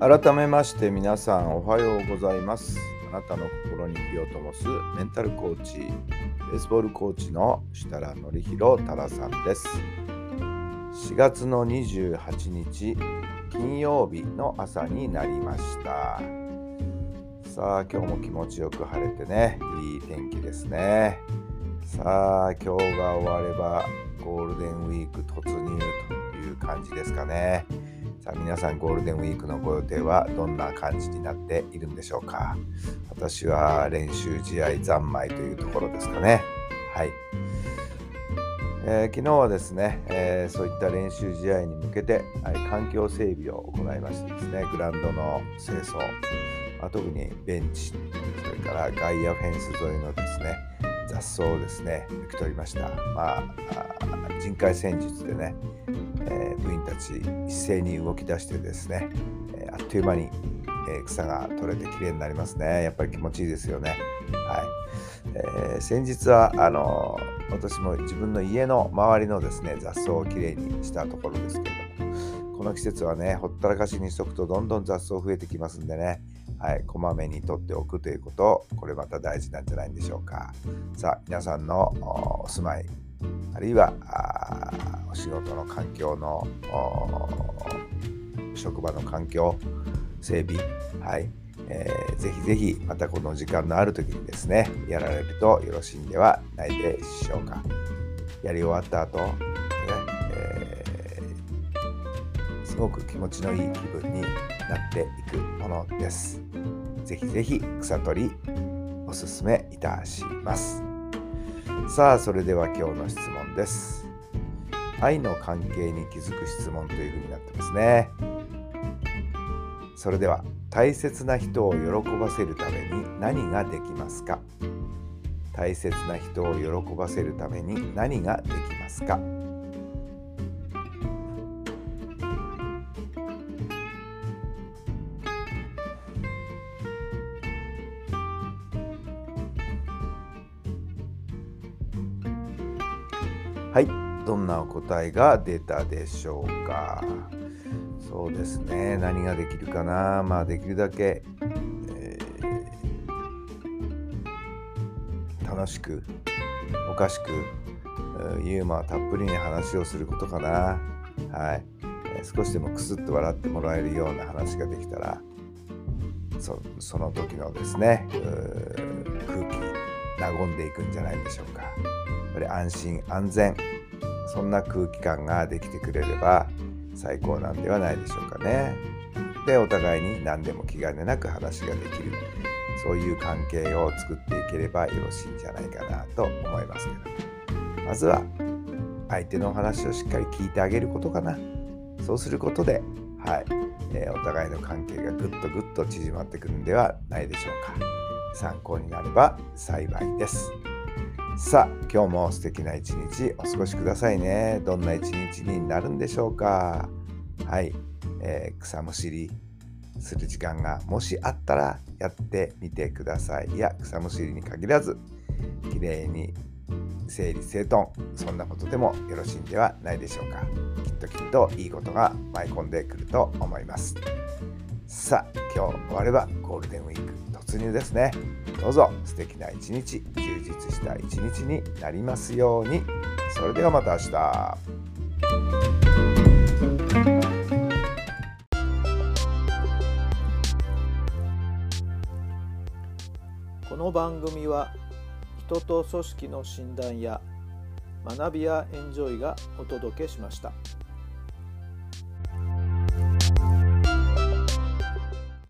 改めまして皆さんおはようございます。あなたの心に火を灯すメンタルコーチベースボールコーチの設楽範弘太良さんです。4月の28日金曜日の朝になりました。さあ今日も気持ちよく晴れてね。いい天気ですね。さあ今日が終わればゴールデンウィーク突入という感じですかね。さあ皆さんゴールデンウィークのご予定はどんな感じになっているんでしょうか？私は練習試合三昧というところですかね。はい、えー、昨日はですね、えー、そういった練習試合に向けて、はい、環境整備を行いましてですねグラウンドの清掃、まあ、特にベンチそれから外野フェンス沿いのですね雑草をですね抜き取りました。まあ人海戦術でねえー、部員たち一斉に動き出してですね、えー、あっという間に、え草が取れてきれいになりますね。やっぱり気持ちいいですよね。はい、えー、先日はあの私も自分の家の周りのですね雑草をきれいにしたところですけれどもこの季節はねほったらかしにしとくとどんどん雑草増えてきますんでねはい、こまめに取っておくということ、これまた大事なんじゃないんでしょうか。さあ、皆さんのお住まい、あるいはお仕事の環境の職場の環境整備、はいえー、ぜひぜひまたこの時間のある時にですねやられるとよろしいんではないでしょうかやり終わった後、ねえー、すごく気持ちのいい気分になっていくものです。ぜひぜひ草取りおすすめいたします。さあそれでは今日の質問です。愛の関係に気づく質問というふうになってますね。それでは大切な人を喜ばせるために何ができますか？大切な人を喜ばせるために何ができますか？はい、どんなお答えが出たでしょうか？そうですね、何ができるかな？まあ、できるだけ、えー、楽しく、おかしく、ユーモアたっぷりに話をすることかな。はい。少しでもクスッと笑ってもらえるような話ができたら、そその時のですね、空気、和んでいくんじゃないでしょうか。ぱり安心安全そんな空気感ができてくれれば最高なんではないでしょうかね。でお互いに何でも気兼ねなく話ができる。そういう関係を作っていければよろしいんじゃないかなと思いますけど。まずは相手の話をしっかり聞いてあげることかな。そうすることではい、えー、お互いの関係がぐっとぐっと縮まってくるんではないでしょうか。参考になれば幸いです。さあ今日も素敵な一日お過ごしくださいね。どんな一日になるんでしょうか。はい、えー、草むしりする時間がもしあったらやってみてください。いや草むしりに限らずきれいに整理整頓そんなことでもよろしいんではないでしょうか。きっときっといいことが舞い込んでくると思います。さあ今日終わればゴールデンウィーク。入ですね。どうぞ素敵な一日充実した一日になりますように。それではまた明日。この番組は人と組織の診断や学びやエンジョイがお届けしました。